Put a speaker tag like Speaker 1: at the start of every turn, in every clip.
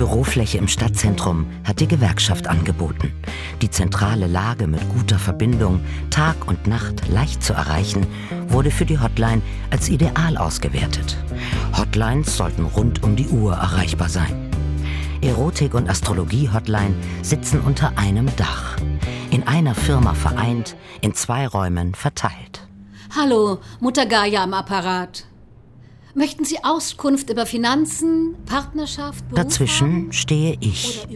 Speaker 1: Bürofläche im Stadtzentrum hat die Gewerkschaft angeboten. Die zentrale Lage mit guter Verbindung, Tag und Nacht leicht zu erreichen, wurde für die Hotline als ideal ausgewertet. Hotlines sollten rund um die Uhr erreichbar sein. Erotik- und Astrologie-Hotline sitzen unter einem Dach. In einer Firma vereint, in zwei Räumen verteilt.
Speaker 2: Hallo, Mutter Gaia am Apparat. Möchten Sie Auskunft über Finanzen, Partnerschaft, Beruf
Speaker 1: Dazwischen
Speaker 2: haben?
Speaker 1: stehe ich,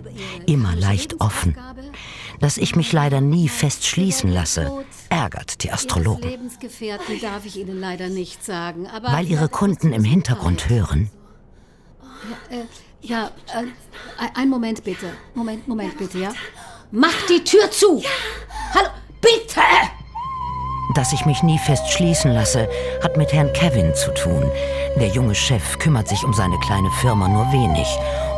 Speaker 1: immer leicht offen. Dass ich mich leider nie fest schließen lasse, ärgert die Astrologen.
Speaker 2: Lebensgefährten darf ich Ihnen leider nicht sagen, aber
Speaker 1: Weil ihre Kunden im Hintergrund hören,
Speaker 2: Ja, äh, ein- einen Moment bitte. Moment, Moment bitte, ja? Mach die Tür zu! Hallo, bitte!
Speaker 1: Dass ich mich nie fest schließen lasse, hat mit Herrn Kevin zu tun. Der junge Chef kümmert sich um seine kleine Firma nur wenig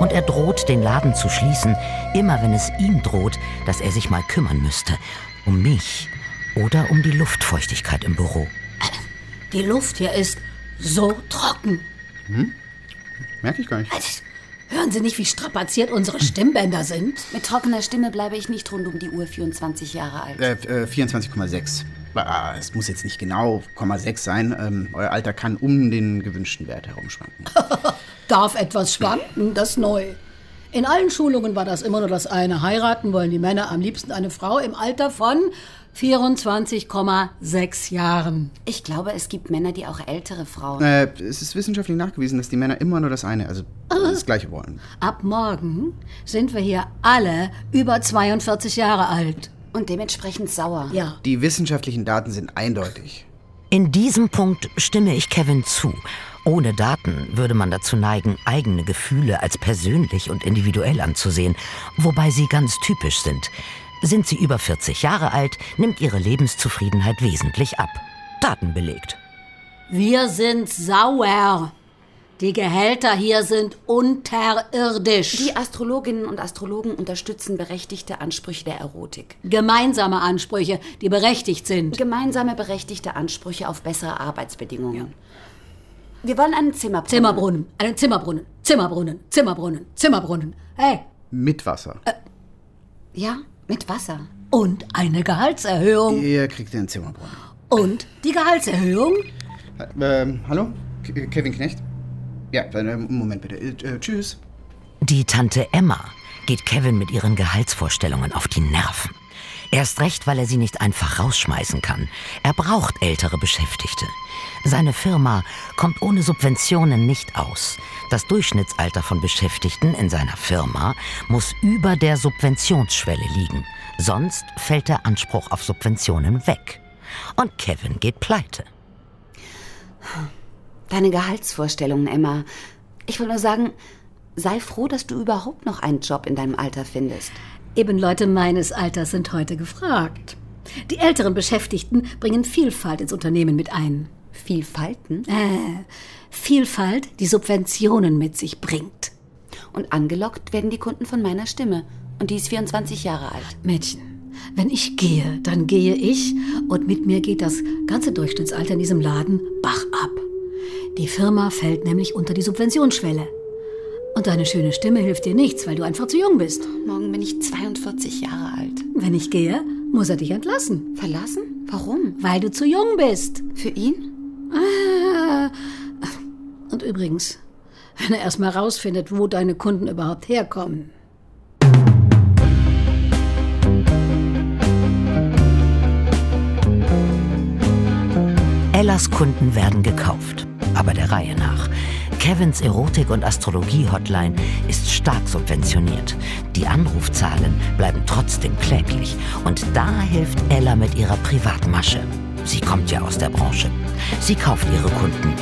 Speaker 1: und er droht, den Laden zu schließen, immer wenn es ihm droht, dass er sich mal kümmern müsste. Um mich oder um die Luftfeuchtigkeit im Büro.
Speaker 2: Die Luft hier ist so trocken.
Speaker 3: Merke ich gar nicht.
Speaker 2: Also, hören Sie nicht, wie strapaziert unsere Stimmbänder sind?
Speaker 4: Mit trockener Stimme bleibe ich nicht rund um die Uhr 24 Jahre alt.
Speaker 3: Äh, äh, 24,6. Es muss jetzt nicht genau 0,6 sein. Ähm, euer Alter kann um den gewünschten Wert herumschwanken.
Speaker 2: Darf etwas schwanken, das ist neu. In allen Schulungen war das immer nur das eine. Heiraten wollen die Männer am liebsten eine Frau im Alter von 24,6 Jahren.
Speaker 4: Ich glaube, es gibt Männer, die auch ältere Frauen.
Speaker 3: Äh, es ist wissenschaftlich nachgewiesen, dass die Männer immer nur das eine, also das Gleiche wollen.
Speaker 2: Ab morgen sind wir hier alle über 42 Jahre alt.
Speaker 4: Und dementsprechend sauer.
Speaker 2: Ja.
Speaker 3: Die wissenschaftlichen Daten sind eindeutig.
Speaker 1: In diesem Punkt stimme ich Kevin zu. Ohne Daten würde man dazu neigen, eigene Gefühle als persönlich und individuell anzusehen, wobei sie ganz typisch sind. Sind sie über 40 Jahre alt, nimmt ihre Lebenszufriedenheit wesentlich ab. Daten belegt.
Speaker 2: Wir sind sauer. Die Gehälter hier sind unterirdisch.
Speaker 4: Die Astrologinnen und Astrologen unterstützen berechtigte Ansprüche der Erotik.
Speaker 2: Gemeinsame Ansprüche, die berechtigt sind.
Speaker 4: Gemeinsame berechtigte Ansprüche auf bessere Arbeitsbedingungen. Wir wollen einen Zimmerbrunnen.
Speaker 2: Zimmerbrunnen, einen Zimmerbrunnen, Zimmerbrunnen, Zimmerbrunnen, Zimmerbrunnen. Hey,
Speaker 3: Mit Wasser.
Speaker 4: Ja, mit Wasser.
Speaker 2: und eine Gehaltserhöhung.
Speaker 3: Ihr kriegt den Zimmerbrunnen.
Speaker 2: Und die Gehaltserhöhung?
Speaker 3: Äh, ähm, hallo? Kevin Knecht? Ja, Moment bitte. Äh, äh, tschüss.
Speaker 1: Die Tante Emma geht Kevin mit ihren Gehaltsvorstellungen auf die Nerven. Erst recht, weil er sie nicht einfach rausschmeißen kann. Er braucht ältere Beschäftigte. Seine Firma kommt ohne Subventionen nicht aus. Das Durchschnittsalter von Beschäftigten in seiner Firma muss über der Subventionsschwelle liegen. Sonst fällt der Anspruch auf Subventionen weg. Und Kevin geht pleite.
Speaker 4: Deine Gehaltsvorstellungen, Emma. Ich will nur sagen, sei froh, dass du überhaupt noch einen Job in deinem Alter findest.
Speaker 2: Eben Leute meines Alters sind heute gefragt. Die älteren Beschäftigten bringen Vielfalt ins Unternehmen mit ein.
Speaker 4: Vielfalten
Speaker 2: Äh, Vielfalt, die Subventionen mit sich bringt.
Speaker 4: und angelockt werden die Kunden von meiner Stimme. Und die ist 24 Jahre alt.
Speaker 2: Mädchen, wenn ich gehe, dann gehe ich und mit mir geht das ganze Durchschnittsalter in diesem Laden Bach. Die Firma fällt nämlich unter die Subventionsschwelle. Und deine schöne Stimme hilft dir nichts, weil du einfach zu jung bist.
Speaker 4: Morgen bin ich 42 Jahre alt.
Speaker 2: Wenn ich gehe, muss er dich entlassen,
Speaker 4: Verlassen? Warum?
Speaker 2: weil du zu jung bist.
Speaker 4: Für ihn?
Speaker 2: Ah. Und übrigens, wenn er erst mal rausfindet, wo deine Kunden überhaupt herkommen.
Speaker 1: Ellas Kunden werden gekauft, aber der Reihe nach. Kevins Erotik- und Astrologie-Hotline ist stark subventioniert. Die Anrufzahlen bleiben trotzdem kläglich. Und da hilft Ella mit ihrer Privatmasche. Sie kommt ja aus der Branche. Sie kauft ihre Kunden.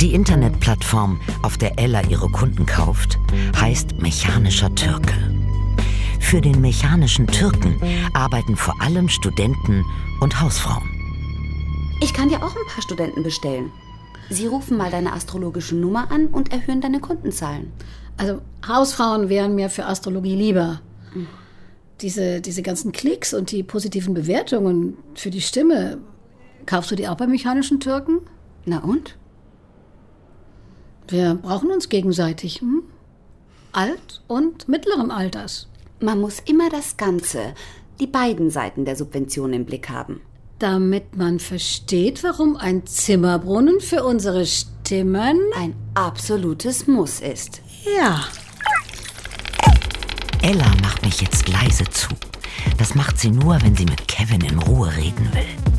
Speaker 1: Die Internetplattform, auf der Ella ihre Kunden kauft, heißt Mechanischer Türke. Für den mechanischen Türken arbeiten vor allem Studenten und Hausfrauen.
Speaker 4: Ich kann dir auch ein paar Studenten bestellen. Sie rufen mal deine astrologische Nummer an und erhöhen deine Kundenzahlen.
Speaker 2: Also Hausfrauen wären mir für Astrologie lieber. Diese, diese ganzen Klicks und die positiven Bewertungen für die Stimme, kaufst du die auch bei mechanischen Türken?
Speaker 4: Na und?
Speaker 2: Wir brauchen uns gegenseitig. Hm? Alt und mittleren Alters.
Speaker 4: Man muss immer das Ganze, die beiden Seiten der Subvention im Blick haben.
Speaker 2: Damit man versteht, warum ein Zimmerbrunnen für unsere Stimmen
Speaker 4: ein absolutes Muss ist.
Speaker 2: Ja.
Speaker 1: Ella macht mich jetzt leise zu. Das macht sie nur, wenn sie mit Kevin in Ruhe reden will.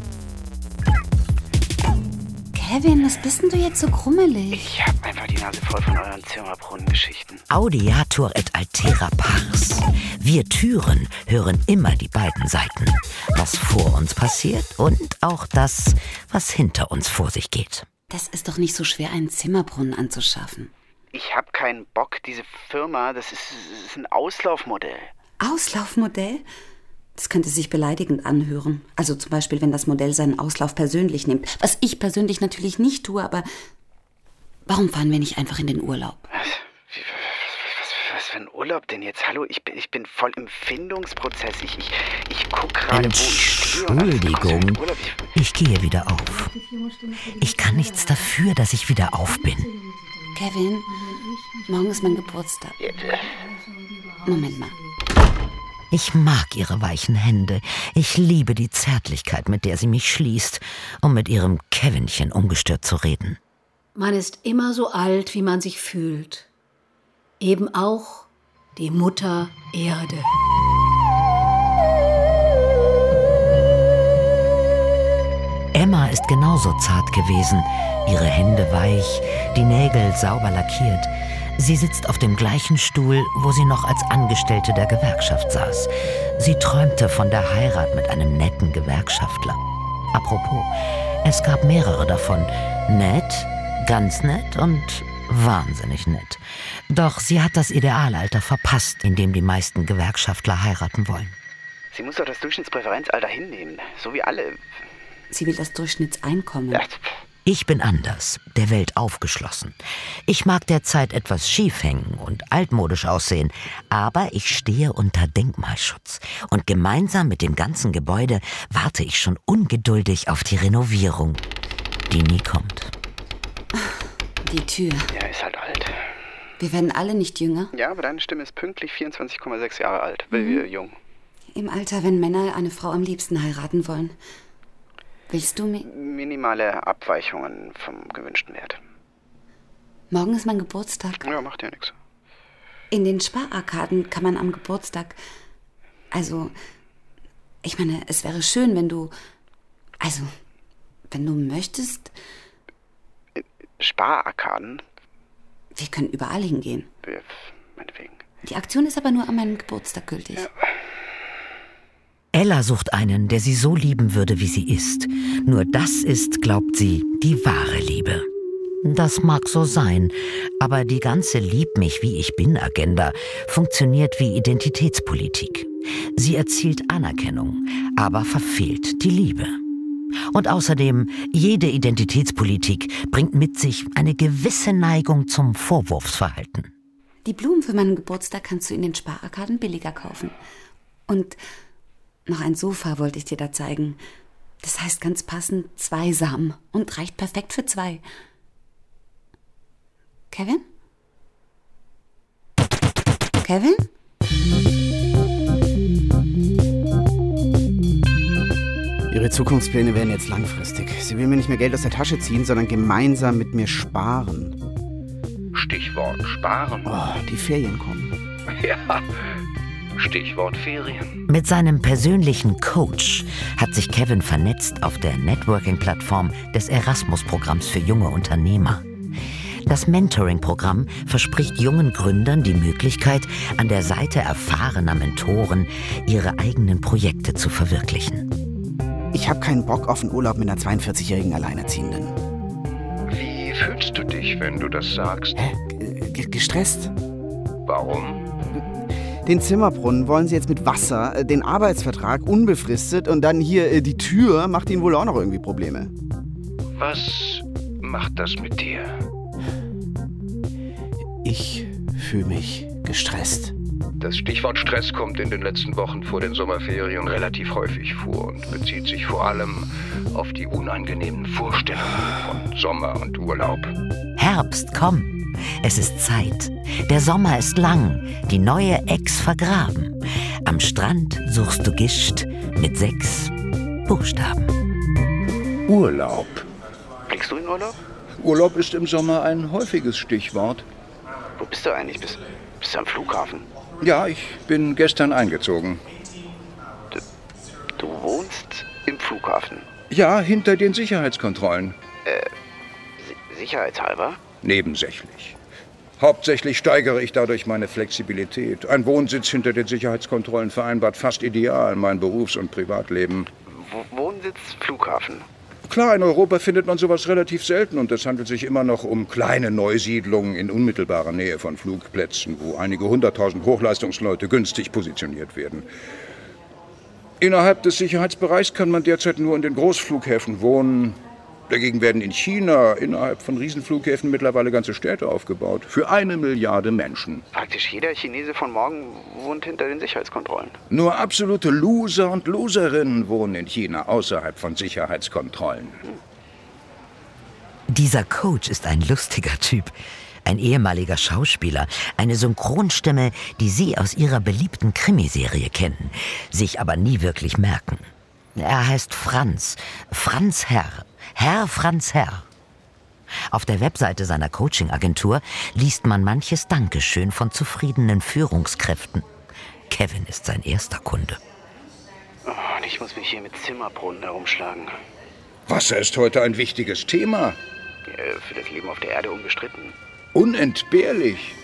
Speaker 4: Kevin, was bist denn du jetzt so krummelig?
Speaker 3: Ich hab einfach die Nase voll von euren Zimmerbrunnengeschichten.
Speaker 1: Audiatur et altera pars. Wir Türen hören immer die beiden Seiten. Was vor uns passiert und auch das, was hinter uns vor sich geht.
Speaker 4: Das ist doch nicht so schwer, einen Zimmerbrunnen anzuschaffen.
Speaker 3: Ich hab keinen Bock, diese Firma, das ist, das ist ein Auslaufmodell.
Speaker 4: Auslaufmodell? Das könnte sich beleidigend anhören. Also zum Beispiel, wenn das Modell seinen Auslauf persönlich nimmt. Was ich persönlich natürlich nicht tue, aber warum fahren wir nicht einfach in den Urlaub?
Speaker 3: Was? Für ein Urlaub denn jetzt? Hallo, ich bin, ich bin voll im Findungsprozess. Ich, ich, ich guck gerade, wo ich stehe.
Speaker 1: Entschuldigung,
Speaker 3: ich
Speaker 1: gehe wieder auf. Ich kann nichts dafür, dass ich wieder auf bin.
Speaker 4: Kevin, morgen ist mein Geburtstag. Moment mal.
Speaker 1: Ich mag ihre weichen Hände. Ich liebe die Zärtlichkeit, mit der sie mich schließt, um mit ihrem Kevinchen ungestört zu reden.
Speaker 2: Man ist immer so alt, wie man sich fühlt. Eben auch die Mutter Erde.
Speaker 1: Emma ist genauso zart gewesen, ihre Hände weich, die Nägel sauber lackiert. Sie sitzt auf dem gleichen Stuhl, wo sie noch als Angestellte der Gewerkschaft saß. Sie träumte von der Heirat mit einem netten Gewerkschaftler. Apropos, es gab mehrere davon. Nett, ganz nett und wahnsinnig nett. Doch sie hat das Idealalter verpasst, in dem die meisten Gewerkschaftler heiraten wollen.
Speaker 3: Sie muss doch das Durchschnittspräferenzalter hinnehmen. So wie alle.
Speaker 4: Sie will das Durchschnittseinkommen.
Speaker 3: Ja,
Speaker 1: Ich bin anders, der Welt aufgeschlossen. Ich mag derzeit etwas schief hängen und altmodisch aussehen, aber ich stehe unter Denkmalschutz. Und gemeinsam mit dem ganzen Gebäude warte ich schon ungeduldig auf die Renovierung, die nie kommt.
Speaker 4: Die Tür.
Speaker 3: ja, ist halt alt.
Speaker 4: Wir werden alle nicht jünger.
Speaker 3: Ja, aber deine Stimme ist pünktlich 24,6 Jahre alt. Mhm. Jung.
Speaker 4: Im Alter, wenn Männer eine Frau am liebsten heiraten wollen. Willst du mir.
Speaker 3: Minimale Abweichungen vom gewünschten Wert.
Speaker 4: Morgen ist mein Geburtstag.
Speaker 3: Ja, macht ja nichts.
Speaker 4: In den Spararkaden kann man am Geburtstag. Also, ich meine, es wäre schön, wenn du. Also, wenn du möchtest,
Speaker 3: Spararkaden?
Speaker 4: wir können überall hingehen.
Speaker 3: Ja, Meinetwegen.
Speaker 4: Die Aktion ist aber nur an meinem Geburtstag gültig.
Speaker 1: Ella sucht einen, der sie so lieben würde, wie sie ist. Nur das ist, glaubt sie, die wahre Liebe. Das mag so sein, aber die ganze Lieb mich wie ich bin Agenda funktioniert wie Identitätspolitik. Sie erzielt Anerkennung, aber verfehlt die Liebe. Und außerdem, jede Identitätspolitik bringt mit sich eine gewisse Neigung zum Vorwurfsverhalten.
Speaker 4: Die Blumen für meinen Geburtstag kannst du in den Spararkaden billiger kaufen. Und noch ein Sofa wollte ich dir da zeigen. Das heißt ganz passend zweisam und reicht perfekt für zwei. Kevin? Kevin?
Speaker 3: Ihre Zukunftspläne werden jetzt langfristig. Sie will mir nicht mehr Geld aus der Tasche ziehen, sondern gemeinsam mit mir sparen.
Speaker 5: Stichwort Sparen.
Speaker 3: Oh, die Ferien kommen.
Speaker 5: Ja. Stichwort Ferien.
Speaker 1: Mit seinem persönlichen Coach hat sich Kevin vernetzt auf der Networking-Plattform des Erasmus-Programms für junge Unternehmer. Das Mentoring-Programm verspricht jungen Gründern die Möglichkeit, an der Seite erfahrener Mentoren ihre eigenen Projekte zu verwirklichen.
Speaker 3: Ich habe keinen Bock auf einen Urlaub mit einer 42-jährigen Alleinerziehenden.
Speaker 5: Wie fühlst du dich, wenn du das sagst?
Speaker 3: Hä? G gestresst?
Speaker 5: Warum?
Speaker 3: Den Zimmerbrunnen wollen sie jetzt mit Wasser, äh, den Arbeitsvertrag unbefristet und dann hier äh, die Tür macht ihnen wohl auch noch irgendwie Probleme.
Speaker 5: Was macht das mit dir?
Speaker 3: Ich fühle mich gestresst.
Speaker 5: Das Stichwort Stress kommt in den letzten Wochen vor den Sommerferien relativ häufig vor und bezieht sich vor allem auf die unangenehmen Vorstellungen von Sommer und Urlaub.
Speaker 1: Herbst, komm! Es ist Zeit. Der Sommer ist lang, die neue Ex vergraben. Am Strand suchst du Gischt mit sechs Buchstaben.
Speaker 6: Urlaub.
Speaker 3: Fliegst du in Urlaub?
Speaker 6: Urlaub ist im Sommer ein häufiges Stichwort.
Speaker 3: Wo bist du eigentlich? Bist, bist du am Flughafen?
Speaker 6: Ja, ich bin gestern eingezogen.
Speaker 3: Du wohnst im Flughafen.
Speaker 6: Ja, hinter den Sicherheitskontrollen.
Speaker 3: Si sicherheitshalber?
Speaker 6: Nebensächlich. Hauptsächlich steigere ich dadurch meine Flexibilität. Ein Wohnsitz hinter den Sicherheitskontrollen vereinbart fast ideal mein Berufs- und Privatleben.
Speaker 3: Wo Wohnsitz Flughafen.
Speaker 6: Klar, in Europa findet man sowas relativ selten und es handelt sich immer noch um kleine Neusiedlungen in unmittelbarer Nähe von Flugplätzen, wo einige hunderttausend Hochleistungsleute günstig positioniert werden. Innerhalb des Sicherheitsbereichs kann man derzeit nur in den Großflughäfen wohnen. Dagegen werden in China innerhalb von Riesenflughäfen mittlerweile ganze Städte aufgebaut. Für eine Milliarde Menschen.
Speaker 3: Praktisch jeder Chinese von morgen wohnt hinter den Sicherheitskontrollen.
Speaker 6: Nur absolute Loser und Loserinnen wohnen in China außerhalb von Sicherheitskontrollen.
Speaker 1: Dieser Coach ist ein lustiger Typ. Ein ehemaliger Schauspieler, eine Synchronstimme, die Sie aus Ihrer beliebten Krimiserie kennen, sich aber nie wirklich merken. Er heißt Franz, Franz Herr, Herr Franz Herr. Auf der Webseite seiner Coaching-Agentur liest man manches Dankeschön von zufriedenen Führungskräften. Kevin ist sein erster Kunde.
Speaker 3: Oh, und ich muss mich hier mit Zimmerbrunnen herumschlagen.
Speaker 6: Wasser ist heute ein wichtiges Thema.
Speaker 3: Für das Leben auf der Erde unbestritten.
Speaker 6: Unentbehrlich.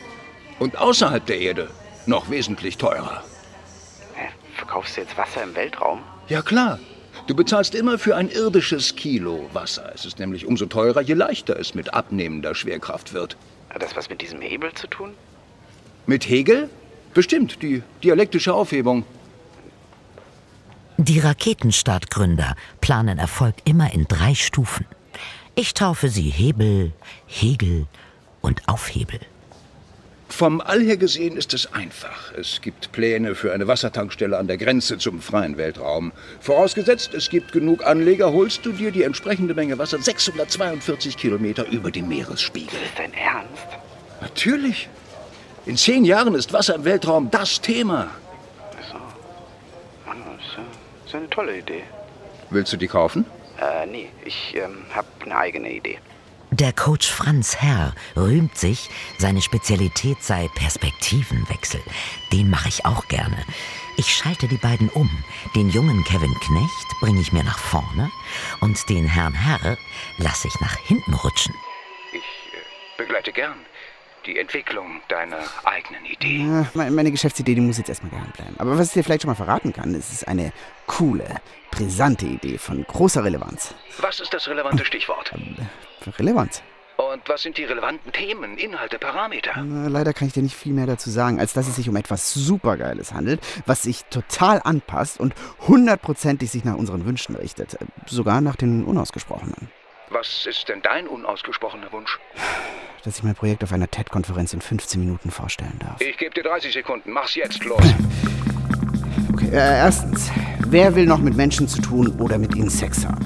Speaker 6: Und außerhalb der Erde noch wesentlich teurer.
Speaker 3: Verkaufst du jetzt Wasser im Weltraum?
Speaker 6: Ja klar. Du bezahlst immer für ein irdisches Kilo Wasser. Es ist nämlich umso teurer, je leichter es mit abnehmender Schwerkraft wird.
Speaker 3: Hat das was mit diesem Hebel zu tun?
Speaker 6: Mit Hegel? Bestimmt, die dialektische Aufhebung.
Speaker 1: Die Raketenstartgründer planen Erfolg immer in drei Stufen. Ich taufe sie Hebel, Hegel und Aufhebel.
Speaker 6: Vom All her gesehen ist es einfach. Es gibt Pläne für eine Wassertankstelle an der Grenze zum freien Weltraum. Vorausgesetzt, es gibt genug Anleger, holst du dir die entsprechende Menge Wasser 642 Kilometer über dem Meeresspiegel.
Speaker 3: Ist dein Ernst?
Speaker 6: Natürlich. In zehn Jahren ist Wasser im Weltraum das Thema.
Speaker 3: Mann, das ist, ja- das ist eine tolle Idee.
Speaker 6: Willst du die kaufen?
Speaker 3: Äh, nee, ich ähm, habe eine eigene Idee.
Speaker 1: Der Coach Franz Herr rühmt sich, seine Spezialität sei Perspektivenwechsel. Den mache ich auch gerne. Ich schalte die beiden um. Den jungen Kevin Knecht bringe ich mir nach vorne und den Herrn Herr lasse ich nach hinten rutschen.
Speaker 5: Ich begleite gern die Entwicklung deiner eigenen Idee.
Speaker 7: Ja, me- meine Geschäftsidee, die muss jetzt erstmal geheim bleiben. Aber was ich dir vielleicht schon mal verraten kann, es ist eine coole, brisante Idee von großer Relevanz.
Speaker 5: Was ist das relevante Stichwort?
Speaker 7: Relevanz?
Speaker 5: Und was sind die relevanten Themen, Inhalte, Parameter?
Speaker 7: Na, leider kann ich dir nicht viel mehr dazu sagen, als dass es sich um etwas Supergeiles handelt, was sich total anpasst und hundertprozentig sich nach unseren Wünschen richtet. Äh, Sogar nach den unausgesprochenen.
Speaker 5: Was ist denn dein unausgesprochener Wunsch?
Speaker 7: Dass ich mein Projekt auf einer TED-Konferenz in 15 Minuten vorstellen darf.
Speaker 5: Ich gebe dir 30 Sekunden. Mach's jetzt los.
Speaker 7: Okay, äh, erstens, wer will noch mit Menschen zu tun oder mit ihnen Sex haben?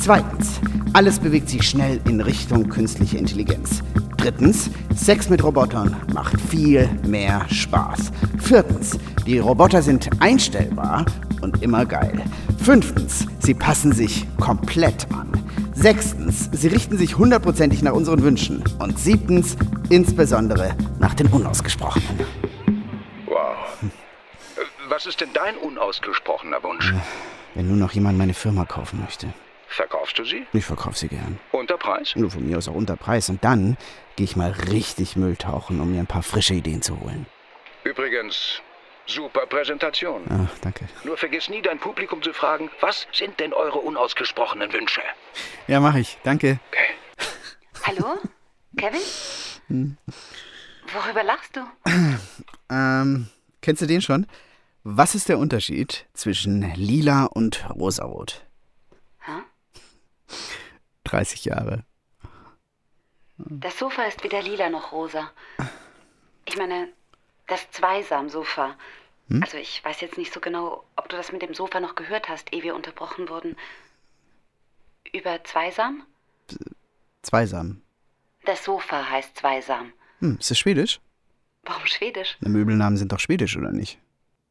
Speaker 7: Zweitens, alles bewegt sich schnell in Richtung künstliche Intelligenz. Drittens, Sex mit Robotern macht viel mehr Spaß. Viertens, die Roboter sind einstellbar und immer geil. Fünftens, sie passen sich komplett an. Sechstens, sie richten sich hundertprozentig nach unseren Wünschen. Und siebtens, insbesondere nach den unausgesprochenen.
Speaker 5: Wow. Was ist denn dein unausgesprochener Wunsch?
Speaker 7: Wenn nur noch jemand meine Firma kaufen möchte.
Speaker 5: Verkaufst du sie?
Speaker 7: Ich verkaufe sie gern.
Speaker 5: Unter Preis?
Speaker 7: Nur von mir aus auch unter Preis. Und dann gehe ich mal richtig Müll tauchen, um mir ein paar frische Ideen zu holen.
Speaker 5: Übrigens, super Präsentation.
Speaker 7: Ah, danke.
Speaker 5: Nur vergiss nie, dein Publikum zu fragen, was sind denn eure unausgesprochenen Wünsche?
Speaker 7: Ja, mache ich. Danke.
Speaker 5: Okay.
Speaker 4: Hallo? Kevin? Worüber lachst du?
Speaker 7: Ähm, kennst du den schon? Was ist der Unterschied zwischen lila und rosarot?
Speaker 4: Hä?
Speaker 7: 30 Jahre.
Speaker 4: Das Sofa ist weder lila noch rosa. Ich meine, das Zweisam-Sofa. Also ich weiß jetzt nicht so genau, ob du das mit dem Sofa noch gehört hast, ehe wir unterbrochen wurden. Über Zweisam?
Speaker 7: Zweisam.
Speaker 4: Das Sofa heißt Zweisam.
Speaker 7: Hm, ist das Schwedisch?
Speaker 4: Warum Schwedisch?
Speaker 7: Na, Möbelnamen sind doch Schwedisch, oder nicht?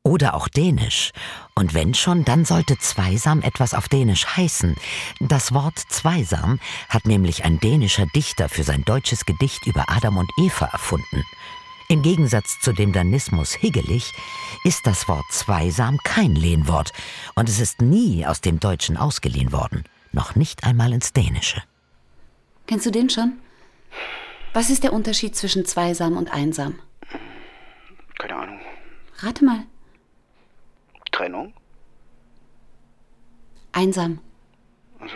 Speaker 1: Oder auch Dänisch. Und wenn schon, dann sollte Zweisam etwas auf Dänisch heißen. Das Wort Zweisam hat nämlich ein dänischer Dichter für sein deutsches Gedicht über Adam und Eva erfunden. Im Gegensatz zu dem Danismus higgelig ist das Wort Zweisam kein Lehnwort und es ist nie aus dem Deutschen ausgeliehen worden, noch nicht einmal ins Dänische.
Speaker 4: Kennst du den schon? Was ist der Unterschied zwischen Zweisam und Einsam?
Speaker 3: Keine Ahnung.
Speaker 4: Rate mal.
Speaker 3: Trennung?
Speaker 4: Einsam.
Speaker 3: Also.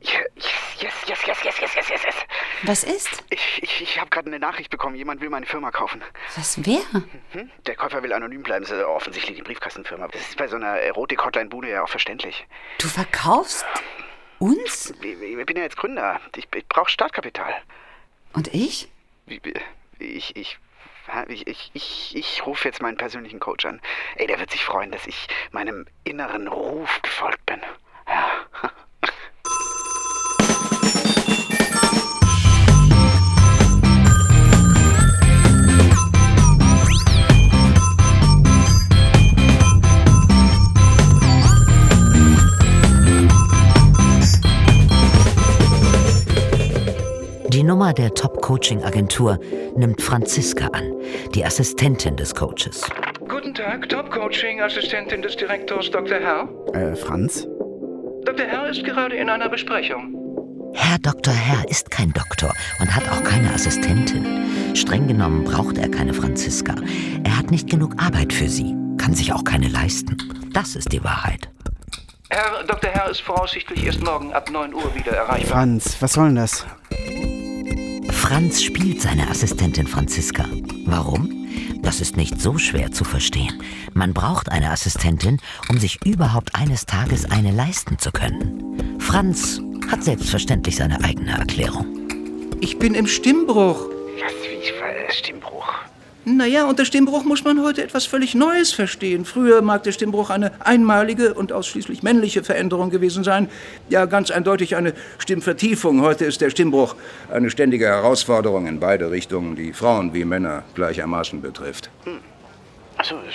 Speaker 3: Yes, yes, yes, yes, yes, yes, yes, yes, yes.
Speaker 4: Was ist?
Speaker 3: Ich, ich, ich habe gerade eine Nachricht bekommen. Jemand will meine Firma kaufen.
Speaker 4: Was wer?
Speaker 3: Hm? Der Käufer will anonym bleiben. Das ist offensichtlich die Briefkastenfirma. Das ist bei so einer Erotik-Hotline-Bude ja auch verständlich.
Speaker 4: Du verkaufst uns?
Speaker 3: Ich, bin ja jetzt Gründer. Ich, ich brauche Startkapital.
Speaker 4: Und ich?
Speaker 3: Ich, ich, ich, ich, ich, ich rufe jetzt meinen persönlichen Coach an. Ey, der wird sich freuen, dass ich meinem inneren Ruf gefolgt bin. Ja.
Speaker 1: Die Nummer der Top-Coaching-Agentur nimmt Franziska an, die Assistentin des Coaches.
Speaker 5: Guten Tag, Top-Coaching-Assistentin des Direktors Dr. Herr.
Speaker 7: Äh, Franz?
Speaker 5: Dr. Herr ist gerade in einer Besprechung.
Speaker 1: Herr Dr. Herr ist kein Doktor und hat auch keine Assistentin. Streng genommen braucht er keine Franziska. Er hat nicht genug Arbeit für sie, kann sich auch keine leisten. Das ist die Wahrheit.
Speaker 5: Herr Dr. Herr ist voraussichtlich erst morgen ab 9 Uhr wieder erreichbar.
Speaker 7: Franz, was soll denn das?
Speaker 1: Franz spielt seine Assistentin Franziska. Warum? Das ist nicht so schwer zu verstehen. Man braucht eine Assistentin, um sich überhaupt eines Tages eine leisten zu können. Franz hat selbstverständlich seine eigene Erklärung.
Speaker 8: Ich bin im Stimmbruch.
Speaker 3: Was, wie äh, Stimmbruch?
Speaker 8: Naja, unter Stimmbruch muss man heute etwas völlig Neues verstehen. Früher mag der Stimmbruch eine einmalige und ausschließlich männliche Veränderung gewesen sein. Ja, ganz eindeutig eine Stimmvertiefung. Heute ist der Stimmbruch
Speaker 6: Eine ständige Herausforderung in beide Richtungen, die Frauen wie Männer gleichermaßen betrifft.
Speaker 3: Achso, das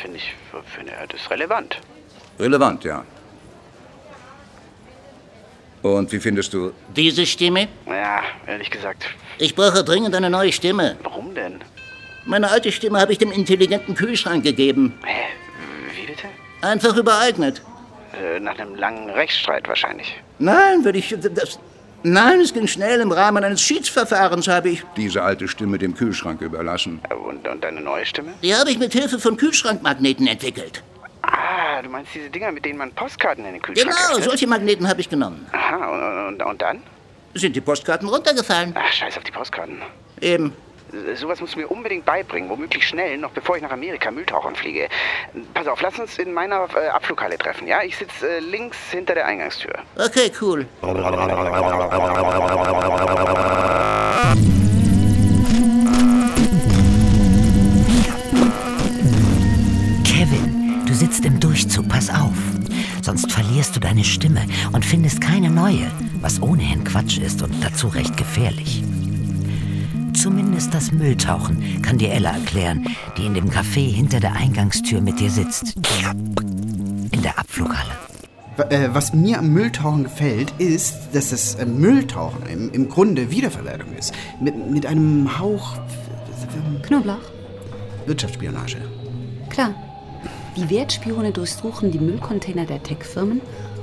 Speaker 3: finde ich, finde er das relevant.
Speaker 6: Relevant, ja. Und wie findest du
Speaker 9: Diese Stimme?
Speaker 3: Ja, ehrlich gesagt,
Speaker 9: Ich brauche dringend eine neue Stimme.
Speaker 3: warum denn?
Speaker 9: Meine alte Stimme habe ich dem intelligenten Kühlschrank gegeben.
Speaker 3: Hä? Wie bitte?
Speaker 9: Einfach übereignet.
Speaker 3: Äh, nach einem langen Rechtsstreit wahrscheinlich.
Speaker 8: Nein, würde ich. Das, nein, es ging schnell. Im Rahmen eines Schiedsverfahrens habe ich.
Speaker 6: diese alte Stimme dem Kühlschrank überlassen?
Speaker 3: Äh, Und, und deine neue Stimme?
Speaker 9: Die habe ich mit Hilfe von Kühlschrankmagneten entwickelt.
Speaker 3: Ah, du meinst diese Dinger, mit denen man Postkarten in den Kühlschrank
Speaker 9: Genau,
Speaker 3: heftet?
Speaker 9: solche Magneten habe ich genommen.
Speaker 3: Aha, und, und, und dann?
Speaker 9: Sind die Postkarten runtergefallen?
Speaker 3: Ach, scheiß auf die Postkarten.
Speaker 8: Eben.
Speaker 3: Äh, Sowas musst du mir unbedingt beibringen, womöglich schnell, noch bevor ich nach Amerika Mülltauchern fliege. Pass auf, lass uns in meiner äh, Abflughalle treffen, ja? Ich sitze äh, links hinter der Eingangstür.
Speaker 9: Okay, cool.
Speaker 1: Kevin, du sitzt im Durchzug, pass auf. Sonst verlierst du deine Stimme und findest keine neue, was ohnehin Quatsch ist und dazu recht gefährlich. Zumindest das Mülltauchen kann dir Ella erklären, die in dem Café hinter der Eingangstür mit dir sitzt. In der Abflughalle.
Speaker 7: Äh, was mir am Mülltauchen gefällt, ist, dass das äh, Mülltauchen im, im Grunde Wiederverwertung ist. Mit, mit einem Hauch
Speaker 4: Knoblauch.
Speaker 7: Wirtschaftsspionage.
Speaker 4: Klar. Die Wertspione durchsuchen die Müllcontainer der Tech-Firmen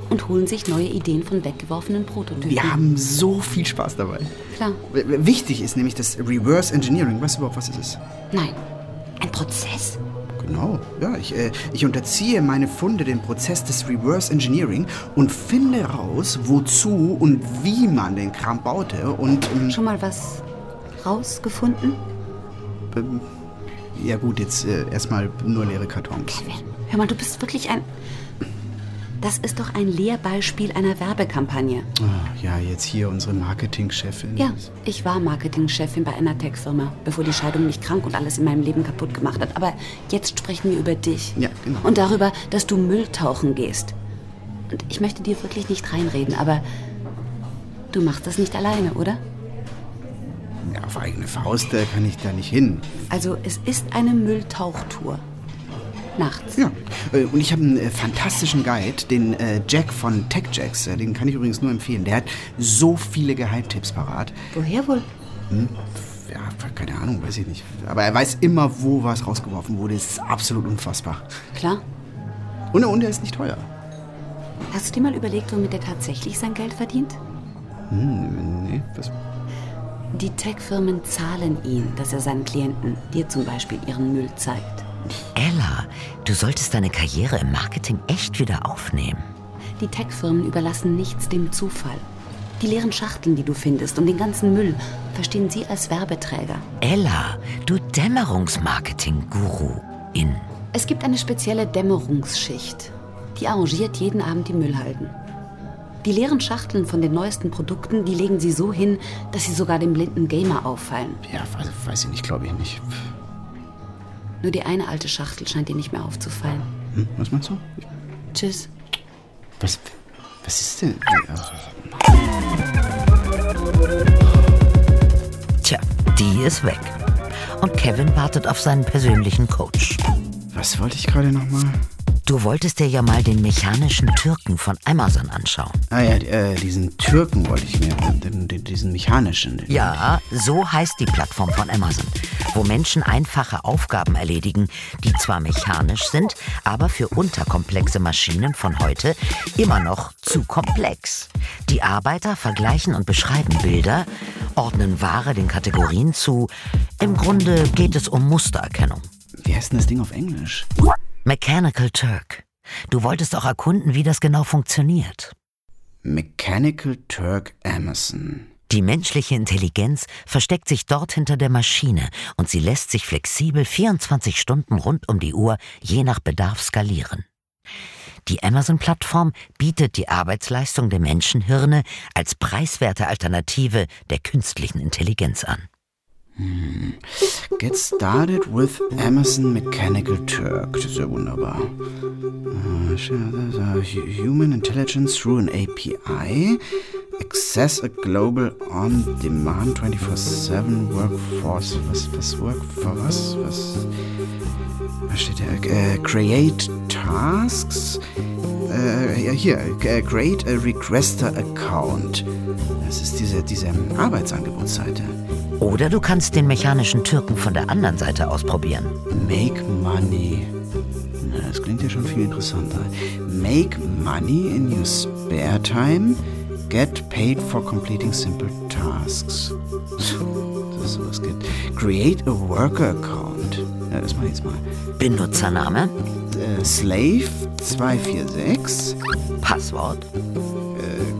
Speaker 4: und holen sich neue Ideen von weggeworfenen Prototypen.
Speaker 7: Wir haben so viel Spaß dabei.
Speaker 4: Klar.
Speaker 7: Wichtig ist nämlich das Reverse Engineering. Weißt du überhaupt, was es ist?
Speaker 4: Nein. Ein Prozess?
Speaker 7: Genau, ja. Ich, äh, ich unterziehe meine Funde dem Prozess des Reverse Engineering und finde raus, wozu und wie man den Kram baute. Und ähm,
Speaker 4: Schon mal was rausgefunden?
Speaker 7: ähm, ja gut, jetzt äh, erstmal nur leere Kartons.
Speaker 4: Kevin, hör mal, du bist wirklich ein... Das ist doch ein Lehrbeispiel einer Werbekampagne.
Speaker 7: Ah, ja, jetzt hier unsere Marketingchefin.
Speaker 4: Ja, ich war Marketingchefin bei einer Tech-Firma, bevor die Scheidung mich krank und alles in meinem Leben kaputt gemacht hat. Aber jetzt sprechen wir über dich.
Speaker 7: Ja, genau.
Speaker 4: Und darüber, dass du Müll tauchen gehst. Und ich möchte dir wirklich nicht reinreden, aber du machst das nicht alleine, oder?
Speaker 7: Ja, auf eigene Faust äh, kann ich da nicht hin.
Speaker 4: Also es ist eine Mülltauchtour. Nachts.
Speaker 7: Ja, äh, und ich habe einen äh, fantastischen Guide, den äh, Jack von TechJacks. Den kann ich übrigens nur empfehlen. Der hat so viele Geheimtipps parat.
Speaker 4: Woher wohl?
Speaker 7: Hm? Ja, keine Ahnung, weiß ich nicht. Aber er weiß immer, wo was rausgeworfen wurde. Das ist absolut unfassbar.
Speaker 4: Klar.
Speaker 7: Und, und er ist nicht teuer.
Speaker 4: Hast du dir mal überlegt, womit er tatsächlich sein Geld verdient?
Speaker 7: Hm, nee, was?
Speaker 4: Die Tech-Firmen zahlen ihn, dass er seinen Klienten, dir zum Beispiel, ihren Müll zeigt.
Speaker 1: Ella, du solltest deine Karriere im Marketing echt wieder aufnehmen.
Speaker 4: Die Tech-Firmen überlassen nichts dem Zufall. Die leeren Schachteln, die du findest und den ganzen Müll, verstehen sie als Werbeträger.
Speaker 1: Ella, du Dämmerungsmarketing-Guru in.
Speaker 4: Es gibt eine spezielle Dämmerungsschicht. Die arrangiert jeden Abend die Müllhalden. Die leeren Schachteln von den neuesten Produkten, die legen sie so hin, dass sie sogar dem blinden Gamer auffallen.
Speaker 7: Ja, weiß, weiß ich nicht, glaube ich nicht.
Speaker 4: Nur die eine alte Schachtel scheint dir nicht mehr aufzufallen.
Speaker 7: Hm, was meinst du?
Speaker 4: Tschüss.
Speaker 7: Was, was ist denn?
Speaker 1: Tja, die ist weg. Und Kevin wartet auf seinen persönlichen Coach.
Speaker 7: Was wollte ich gerade nochmal?
Speaker 1: Du wolltest dir ja mal den mechanischen Türken von Amazon anschauen.
Speaker 7: Ah ja, äh, diesen Türken wollte ich mir, den, den, diesen mechanischen. Den
Speaker 1: ja, so heißt die Plattform von Amazon, wo Menschen einfache Aufgaben erledigen, die zwar mechanisch sind, aber für unterkomplexe Maschinen von heute immer noch zu komplex. Die Arbeiter vergleichen und beschreiben Bilder, ordnen Ware den Kategorien zu. Im Grunde geht es um Mustererkennung.
Speaker 7: Wie heißt denn das Ding auf Englisch?
Speaker 1: Mechanical Turk. Du wolltest auch erkunden, wie das genau funktioniert.
Speaker 7: Mechanical Turk Amazon.
Speaker 1: Die menschliche Intelligenz versteckt sich dort hinter der Maschine und sie lässt sich flexibel 24 Stunden rund um die Uhr je nach Bedarf skalieren. Die Amazon-Plattform bietet die Arbeitsleistung der Menschenhirne als preiswerte Alternative der künstlichen Intelligenz an.
Speaker 7: Hm. Get started with Amazon Mechanical Turk. Das ist ja wunderbar. Uh, human Intelligence through an API. Access a global on-demand 24-7 workforce. Was, was, work for was? Was, steht da? Uh, create tasks. Uh, hier, uh, create a requester account. Das ist diese, diese Arbeitsangebotsseite.
Speaker 1: Oder du kannst den mechanischen Türken von der anderen Seite ausprobieren.
Speaker 7: Make money. Na, das klingt ja schon viel interessanter. Make money in your spare time. Get paid for completing simple tasks. Dass es sowas gibt. Create a worker account. Ja, das mach ich jetzt mal.
Speaker 1: Benutzername?
Speaker 7: Äh, Slave 246.
Speaker 1: Passwort?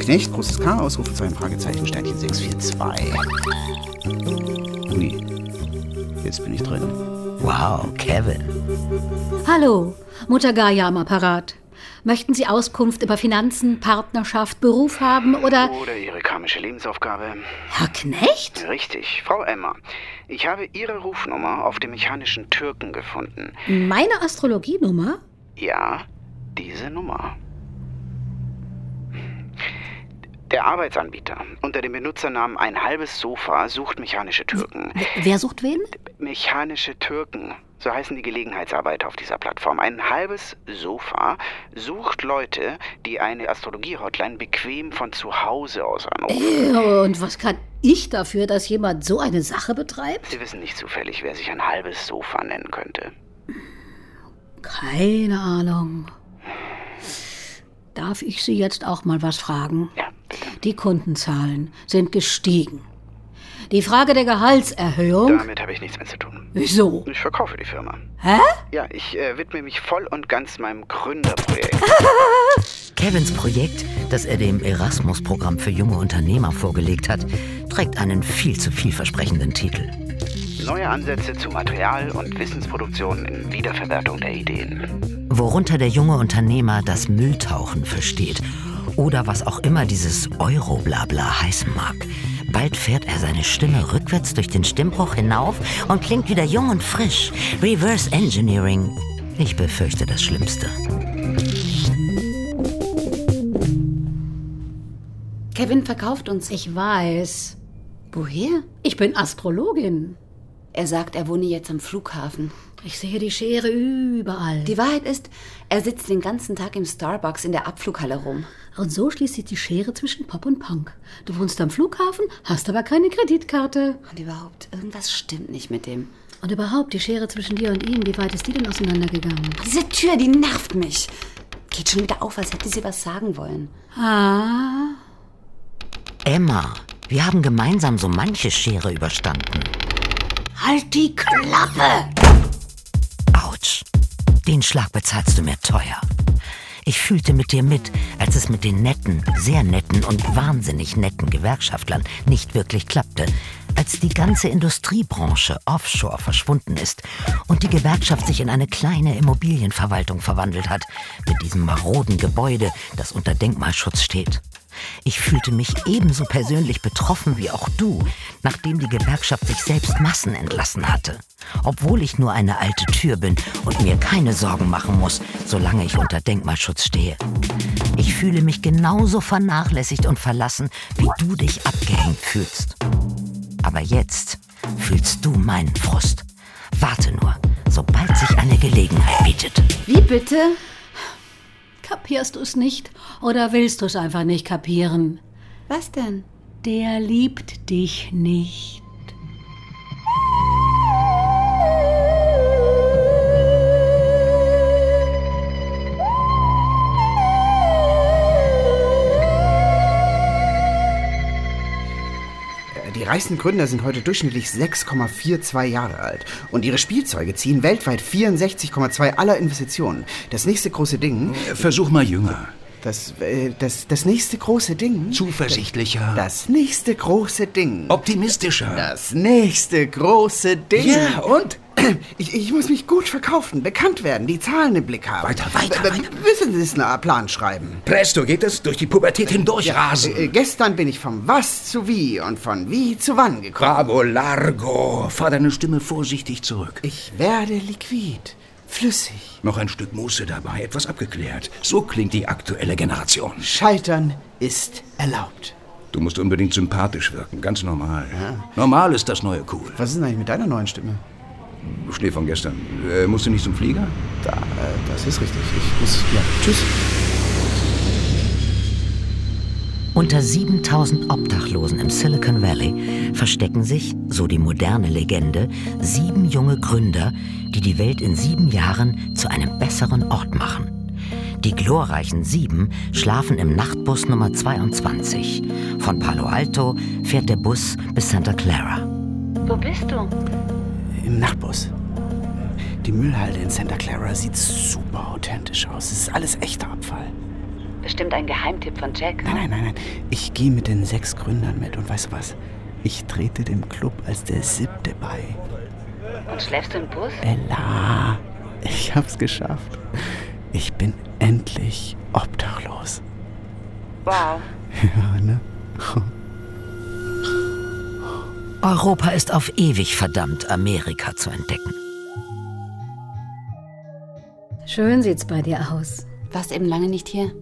Speaker 7: Knecht, großes K, Ausrufezeichen, Fragezeichen, Sternchen 642. Ui, jetzt bin ich drin.
Speaker 1: Wow, Kevin.
Speaker 2: Hallo, Mutter Gaia am Apparat. Möchten Sie Auskunft über Finanzen, Partnerschaft, Beruf haben oder...
Speaker 3: Oder Ihre karmische Lebensaufgabe.
Speaker 2: Herr Knecht?
Speaker 3: Richtig, Frau Emma. Ich habe Ihre Rufnummer auf dem mechanischen Türken gefunden.
Speaker 2: Meine Astrologienummer?
Speaker 3: Ja, diese Nummer. Der Arbeitsanbieter unter dem Benutzernamen ein halbes Sofa sucht mechanische Türken.
Speaker 2: Wer sucht wen?
Speaker 3: Mechanische Türken. So heißen die Gelegenheitsarbeiter auf dieser Plattform. Ein halbes Sofa sucht Leute, die eine Astrologie-Hotline bequem von zu Hause aus anrufen.
Speaker 2: Äh, und was kann ich dafür, dass jemand so eine Sache betreibt?
Speaker 3: Sie wissen nicht zufällig, wer sich ein halbes Sofa nennen könnte.
Speaker 2: Keine Ahnung. Darf ich Sie jetzt auch mal was fragen?
Speaker 3: Ja.
Speaker 2: Die Kundenzahlen sind gestiegen. Die Frage der Gehaltserhöhung.
Speaker 3: Damit habe ich nichts mehr zu tun.
Speaker 2: Wieso?
Speaker 3: Ich verkaufe die Firma.
Speaker 2: Hä?
Speaker 3: Ja, ich äh, widme mich voll und ganz meinem Gründerprojekt.
Speaker 1: Kevins Projekt, das er dem Erasmus-Programm für junge Unternehmer vorgelegt hat, trägt einen viel zu vielversprechenden Titel.
Speaker 3: Neue Ansätze zu Material- und Wissensproduktion in Wiederverwertung der Ideen.
Speaker 1: Worunter der junge Unternehmer das Mülltauchen versteht oder was auch immer dieses Euro-Blabla heißen mag. Bald fährt er seine Stimme rückwärts durch den Stimmbruch hinauf und klingt wieder jung und frisch. Reverse Engineering. Ich befürchte das Schlimmste.
Speaker 4: Kevin verkauft uns.
Speaker 2: Ich weiß.
Speaker 4: Woher?
Speaker 2: Ich bin Astrologin.
Speaker 4: Er sagt, er wohne jetzt am Flughafen.
Speaker 2: Ich sehe die Schere überall.
Speaker 4: Die Wahrheit ist, er sitzt den ganzen Tag im Starbucks in der Abflughalle rum.
Speaker 2: Und so schließt sich die Schere zwischen Pop und Punk. Du wohnst am Flughafen, hast aber keine Kreditkarte.
Speaker 4: Und überhaupt, irgendwas stimmt nicht mit dem.
Speaker 2: Und überhaupt, die Schere zwischen dir und ihm, wie weit ist die denn auseinandergegangen?
Speaker 4: Diese Tür, die nervt mich. Geht schon wieder auf, als hätte sie was sagen wollen.
Speaker 2: Ah.
Speaker 1: Emma, wir haben gemeinsam so manche Schere überstanden.
Speaker 2: Halt die Klappe!
Speaker 1: Autsch. Den Schlag bezahlst du mir teuer. Ich fühlte mit dir mit, als es mit den netten, sehr netten und wahnsinnig netten Gewerkschaftlern nicht wirklich klappte, als die ganze Industriebranche offshore verschwunden ist und die Gewerkschaft sich in eine kleine Immobilienverwaltung verwandelt hat, mit diesem maroden Gebäude, das unter Denkmalschutz steht. Ich fühlte mich ebenso persönlich betroffen wie auch du, nachdem die Gewerkschaft sich selbst Massen entlassen hatte. Obwohl ich nur eine alte Tür bin und mir keine Sorgen machen muss, solange ich unter Denkmalschutz stehe. Ich fühle mich genauso vernachlässigt und verlassen, wie du dich abgehängt fühlst. Aber jetzt fühlst du meinen Frust. Warte nur, sobald sich eine Gelegenheit bietet.
Speaker 4: Wie bitte?
Speaker 2: Kapierst du es nicht? Oder willst du es einfach nicht kapieren?
Speaker 4: Was denn?
Speaker 2: Der liebt dich nicht.
Speaker 7: Reichsten Gründer sind heute durchschnittlich 6,42 Jahre alt. Und ihre Spielzeuge ziehen weltweit 64,2 aller Investitionen. Das nächste große Ding.
Speaker 8: Versuch mal jünger.
Speaker 7: Das, äh, das, das nächste große Ding.
Speaker 8: Zuversichtlicher.
Speaker 7: Das nächste große Ding.
Speaker 8: Optimistischer.
Speaker 7: Das nächste große Ding.
Speaker 8: Ja, und?
Speaker 7: Ich, ich muss mich gut verkaufen, bekannt werden, die Zahlen im Blick haben.
Speaker 8: Weiter, weiter,
Speaker 7: B-
Speaker 8: weiter.
Speaker 7: Businessplan schreiben.
Speaker 8: Presto geht es durch die Pubertät hindurch rasen.
Speaker 7: Äh, gestern bin ich vom Was zu Wie und von Wie zu Wann gekommen.
Speaker 8: Bravo, Largo. Fahr deine Stimme vorsichtig zurück.
Speaker 7: Ich werde liquid, flüssig.
Speaker 8: Noch ein Stück Muße dabei, etwas abgeklärt. So klingt die aktuelle Generation.
Speaker 7: Scheitern ist erlaubt.
Speaker 8: Du musst unbedingt sympathisch wirken, ganz normal. Normal ist das neue Cool.
Speaker 7: Was ist denn eigentlich mit deiner neuen Stimme?
Speaker 8: Schnee von gestern. Äh, musst du nicht zum Flieger?
Speaker 7: Da, äh, das ist richtig. Ich muss. Ja, tschüss.
Speaker 1: Unter 7000 Obdachlosen im Silicon Valley verstecken sich, so die moderne Legende, sieben junge Gründer, die die Welt in sieben Jahren zu einem besseren Ort machen. Die glorreichen Sieben schlafen im Nachtbus Nummer 22. Von Palo Alto fährt der Bus bis Santa Clara.
Speaker 4: Wo bist du?
Speaker 7: Im Nachtbus. Die Müllhalde in Santa Clara sieht super authentisch aus. Es ist alles echter Abfall.
Speaker 4: Bestimmt ein Geheimtipp von Jack.
Speaker 7: Nein, nein, nein, nein. Ich gehe mit den sechs Gründern mit und weißt du was? Ich trete dem Club als der siebte bei.
Speaker 4: Und schläfst du im Bus?
Speaker 7: Ella, ich hab's geschafft. Ich bin endlich obdachlos.
Speaker 4: Wow.
Speaker 7: Ja, ne?
Speaker 1: Europa ist auf ewig verdammt, Amerika zu entdecken.
Speaker 2: Schön sieht's bei dir aus.
Speaker 4: Warst eben lange nicht hier?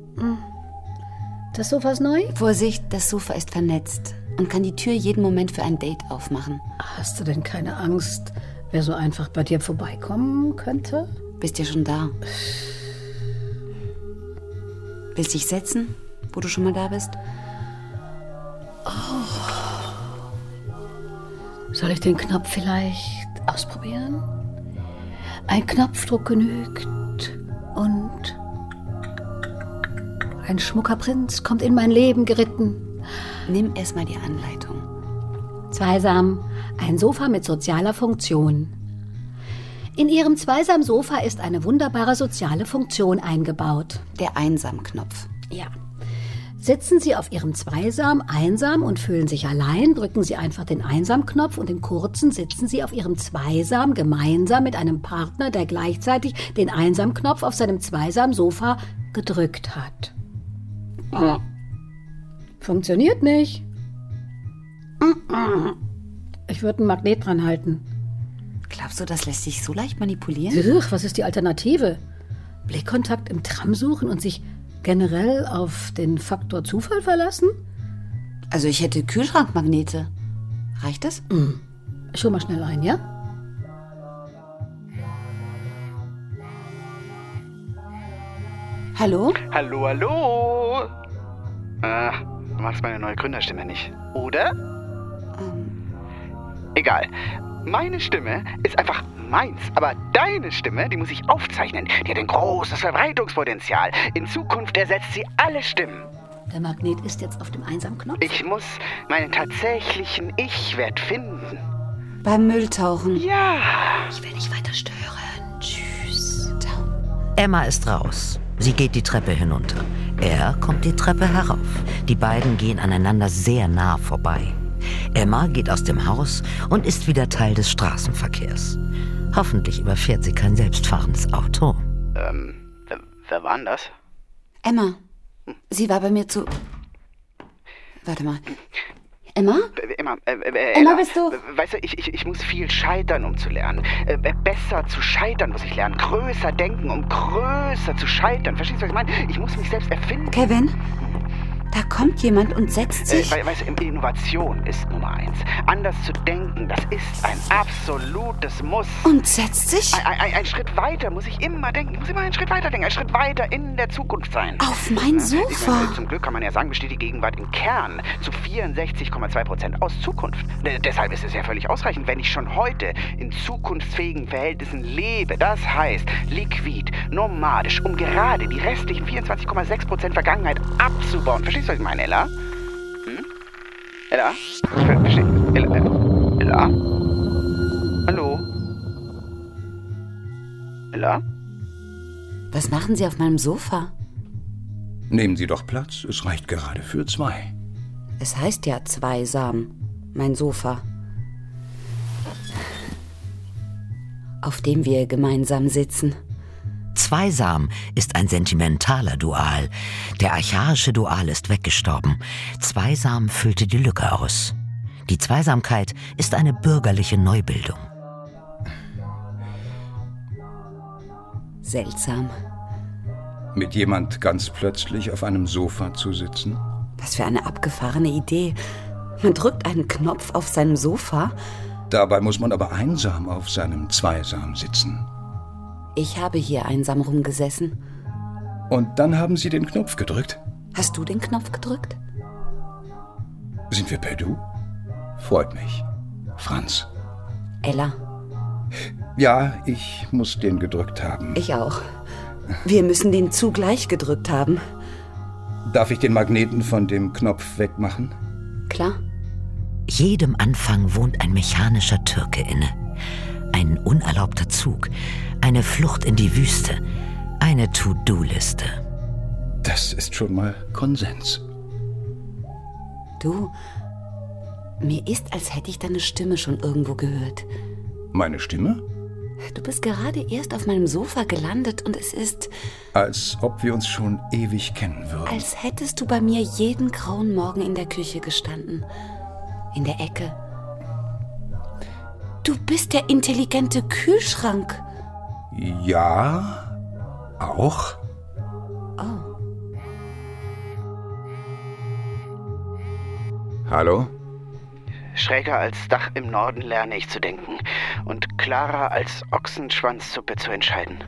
Speaker 2: Das Sofa ist neu?
Speaker 4: Vorsicht, das Sofa ist vernetzt und kann die Tür jeden Moment für ein Date aufmachen.
Speaker 2: Hast du denn keine Angst, wer so einfach bei dir vorbeikommen könnte?
Speaker 4: Bist ja schon da. Willst dich setzen, wo du schon mal da bist?
Speaker 2: Soll ich den Knopf vielleicht ausprobieren? Ein Knopfdruck genügt und ein schmucker Prinz kommt in mein Leben geritten.
Speaker 4: Nimm erstmal die Anleitung.
Speaker 2: Zweisam, ein Sofa mit sozialer Funktion. In Ihrem Zweisam-Sofa ist eine wunderbare soziale Funktion eingebaut.
Speaker 4: Der Einsam-Knopf.
Speaker 2: Ja. Sitzen Sie auf Ihrem Zweisam einsam und fühlen sich allein, drücken Sie einfach den Einsam-Knopf und im kurzen sitzen Sie auf Ihrem Zweisam gemeinsam mit einem Partner, der gleichzeitig den Einsam-Knopf auf seinem Zweisam-Sofa gedrückt hat. Funktioniert nicht. Ich würde ein Magnet dran halten.
Speaker 4: Glaubst du, das lässt sich so leicht manipulieren?
Speaker 2: Ugh, was ist die Alternative? Blickkontakt im Tram suchen und sich generell auf den Faktor Zufall verlassen?
Speaker 4: Also ich hätte Kühlschrankmagnete. Reicht das?
Speaker 2: Mhm. Ich hol mal schnell ein, ja?
Speaker 4: Hallo?
Speaker 3: Hallo, hallo. Äh, du magst meine neue Gründerstimme nicht, oder? Egal. Meine Stimme ist einfach meins, aber deine Stimme, die muss ich aufzeichnen. Die hat ein großes Verbreitungspotenzial. In Zukunft ersetzt sie alle Stimmen.
Speaker 2: Der Magnet ist jetzt auf dem Einsamknopf.
Speaker 3: Ich muss meinen tatsächlichen Ich-Wert finden.
Speaker 4: Beim Mülltauchen.
Speaker 3: Ja.
Speaker 2: Ich will nicht weiter stören. Tschüss.
Speaker 1: Emma ist raus. Sie geht die Treppe hinunter. Er kommt die Treppe herauf. Die beiden gehen aneinander sehr nah vorbei. Emma geht aus dem Haus und ist wieder Teil des Straßenverkehrs. Hoffentlich überfährt sie kein selbstfahrendes Auto.
Speaker 3: Ähm, wer, wer war denn das?
Speaker 4: Emma. Sie war bei mir zu. Warte mal. Emma?
Speaker 3: Emma, äh, äh,
Speaker 4: Emma, bist du-
Speaker 3: Weißt du, ich, ich, ich muss viel scheitern, um zu lernen. Äh, besser zu scheitern muss ich lernen. Größer denken, um größer zu scheitern. Verstehst du, was ich meine? Ich muss mich selbst erfinden.
Speaker 4: Kevin? Da kommt jemand und setzt
Speaker 3: Äh,
Speaker 4: sich.
Speaker 3: wei- weißt du, Innovation ist Nummer eins. Anders zu denken, das ist ein absolutes Muss.
Speaker 4: Und setzt sich?
Speaker 3: Ein, ein, ein Schritt weiter muss ich immer denken. Ich muss immer einen Schritt weiter denken. Ein Schritt weiter in der Zukunft sein.
Speaker 4: Auf mein
Speaker 3: Ich meine,
Speaker 4: Sofa.
Speaker 3: zum Glück kann man ja sagen, besteht die Gegenwart im Kern zu 64,2 Prozent aus Zukunft. D deshalb ist es ja völlig ausreichend, wenn ich schon heute in zukunftsfähigen Verhältnissen lebe. Das heißt, liquid, nomadisch, um gerade die restlichen 24,6 Prozent Vergangenheit abzubauen. Verstehst du, was ich meine, Ella? Hm? Ella? Ver versteh Ella? Ella? Ella? Hallo? Ella?
Speaker 4: Was machen Sie auf meinem Sofa?
Speaker 6: Nehmen Sie doch Platz, es reicht gerade für zwei.
Speaker 4: Es heißt ja zweisam. Mein Sofa. Auf dem wir gemeinsam sitzen.
Speaker 1: Zweisam ist ein sentimentaler Dual. Der archaische Dual ist weggestorben. Zweisam füllte die Lücke aus. Die Zweisamkeit ist eine bürgerliche Neubildung.
Speaker 4: Seltsam.
Speaker 6: Mit jemand ganz plötzlich auf einem Sofa zu sitzen?
Speaker 4: Was für eine abgefahrene Idee. Man drückt einen Knopf auf seinem Sofa.
Speaker 6: Dabei muss man aber einsam auf seinem Zweisam sitzen.
Speaker 4: Ich habe hier einsam rumgesessen.
Speaker 6: Und dann haben Sie den Knopf gedrückt.
Speaker 4: Hast du den Knopf gedrückt?
Speaker 6: Sind wir per Du? Freut mich. Franz.
Speaker 4: Ella,
Speaker 6: Ja, ich muss den gedrückt haben.
Speaker 4: ich auch. Wir müssen den zugleich gedrückt haben.
Speaker 6: Darf ich den Magneten von dem Knopf wegmachen?
Speaker 4: Klar.
Speaker 1: Jedem Anfang wohnt ein mechanischer Türke inne. Ein unerlaubter Zug, eine Flucht in die Wüste, eine To-Do-Liste.
Speaker 6: Das ist schon mal Konsens.
Speaker 4: Du, mir ist, als hätte ich deine Stimme schon irgendwo gehört.
Speaker 6: Meine Stimme?
Speaker 4: Du bist gerade erst auf meinem Sofa gelandet und es ist,
Speaker 6: Als ob wir uns schon ewig kennen würden.
Speaker 4: als hättest du bei mir jeden grauen Morgen in der Küche gestanden. In der Ecke. Du bist der intelligente Kühlschrank.
Speaker 6: Ja, auch.
Speaker 4: Oh,
Speaker 6: Hallo?
Speaker 3: Schräger als Dach im Norden lerne ich zu denken und klarer als Ochsenschwanzsuppe zu entscheiden.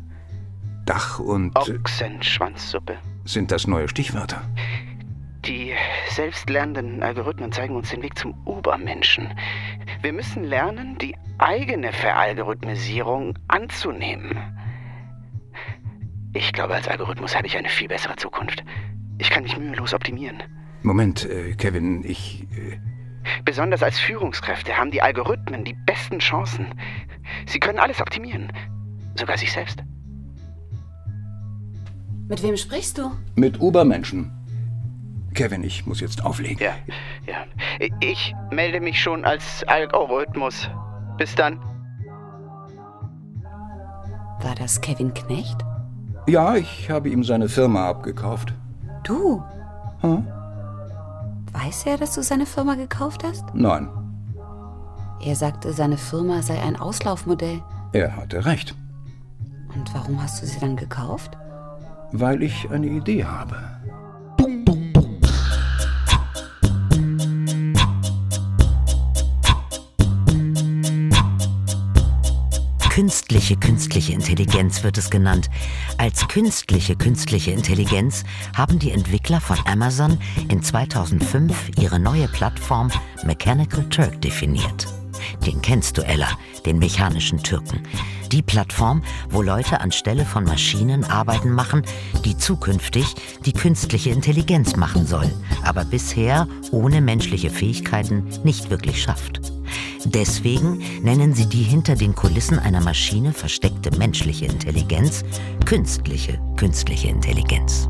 Speaker 6: Dach und
Speaker 3: Ochsenschwanzsuppe.
Speaker 6: sind das neue Stichwörter.
Speaker 3: Die selbstlernenden Algorithmen zeigen uns den Weg zum Obermenschen. Wir müssen lernen, die eigene Veralgorithmisierung anzunehmen. Ich glaube, als Algorithmus habe ich eine viel bessere Zukunft. Ich kann mich mühelos optimieren.
Speaker 6: Moment, äh, Kevin, ich. Äh,
Speaker 3: Besonders als Führungskräfte haben die Algorithmen die besten Chancen. Sie können alles optimieren, sogar sich selbst.
Speaker 4: mit wem sprichst du?
Speaker 6: mit Obermenschen. Kevin, ich muss jetzt auflegen.
Speaker 3: Ja, ja. Ich melde mich schon als Algorithmus. Bis dann.
Speaker 4: War das Kevin Knecht?
Speaker 6: Ja, ich habe ihm seine Firma abgekauft.
Speaker 4: Du?
Speaker 6: Hm?
Speaker 4: Weiß er, dass du seine Firma gekauft hast?
Speaker 6: Nein,
Speaker 4: Er sagte, seine Firma sei ein Auslaufmodell.
Speaker 6: er hatte recht,
Speaker 4: Und warum hast du sie dann gekauft?
Speaker 6: weil ich eine Idee habe.
Speaker 1: Künstliche künstliche Intelligenz wird es genannt. Als künstliche künstliche Intelligenz haben die Entwickler von Amazon in 2005 ihre neue Plattform Mechanical Turk definiert. Den kennst du, Ella, den mechanischen Türken. Die Plattform, wo Leute anstelle von Maschinen Arbeiten machen, die zukünftig die künstliche Intelligenz machen soll, aber bisher ohne menschliche Fähigkeiten nicht wirklich schafft. Deswegen nennen sie die hinter den Kulissen einer Maschine versteckte menschliche Intelligenz künstliche künstliche Intelligenz.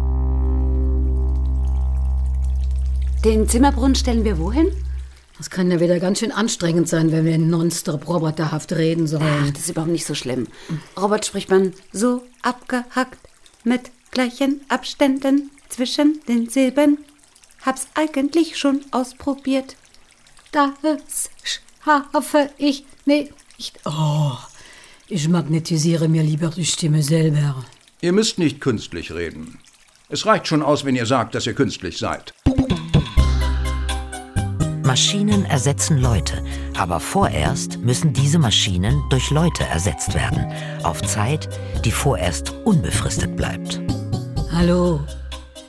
Speaker 4: Den Zimmerbrunnen stellen wir wohin?
Speaker 2: Das kann ja wieder ganz schön anstrengend sein, wenn wir nonstop roboterhaft reden sollen.
Speaker 4: Ach, das ist überhaupt nicht so schlimm. Robert spricht man so abgehackt mit gleichen Abständen zwischen den Silben. Hab's eigentlich schon ausprobiert.
Speaker 2: Das schaffe ich nicht. Oh, ich magnetisiere mir lieber die Stimme selber.
Speaker 6: Ihr müsst nicht künstlich reden. Es reicht schon aus, wenn ihr sagt, dass ihr künstlich seid.
Speaker 1: Maschinen ersetzen Leute, aber vorerst müssen diese Maschinen durch Leute ersetzt werden, auf Zeit, die vorerst unbefristet bleibt.
Speaker 2: Hallo,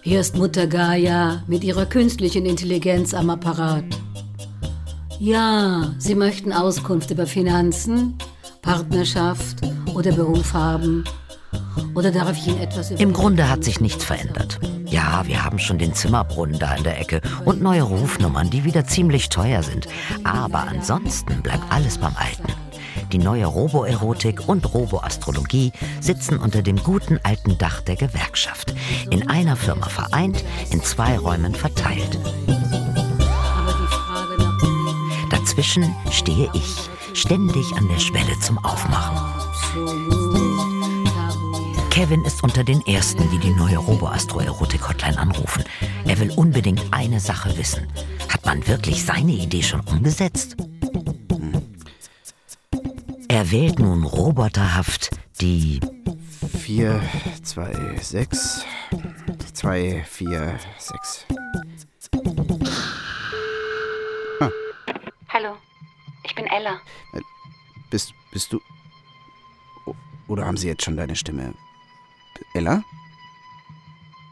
Speaker 2: hier ist Mutter Gaia mit ihrer künstlichen Intelligenz am Apparat. Ja, Sie möchten Auskunft über Finanzen, Partnerschaft oder Beruf haben. Oder darf ich Ihnen etwas.
Speaker 1: Im Grunde hat sich nichts verändert. Ja, wir haben schon den Zimmerbrunnen da in der Ecke und neue Rufnummern, die wieder ziemlich teuer sind. Aber ansonsten bleibt alles beim Alten. Die neue Roboerotik und Roboastrologie sitzen unter dem guten alten Dach der Gewerkschaft. In einer Firma vereint, in zwei Räumen verteilt. Dazwischen stehe ich, ständig an der Schwelle zum Aufmachen. Kevin ist unter den Ersten, die die neue Robo-Astro-Erotik-Hotline anrufen. Er will unbedingt eine Sache wissen. Hat man wirklich seine Idee schon umgesetzt? Er wählt nun roboterhaft die
Speaker 7: 4, 2, 6, 2, 4, 6.
Speaker 4: Hallo, ich bin Ella.
Speaker 7: Bist, bist du. Oder haben sie jetzt schon deine Stimme? Ella?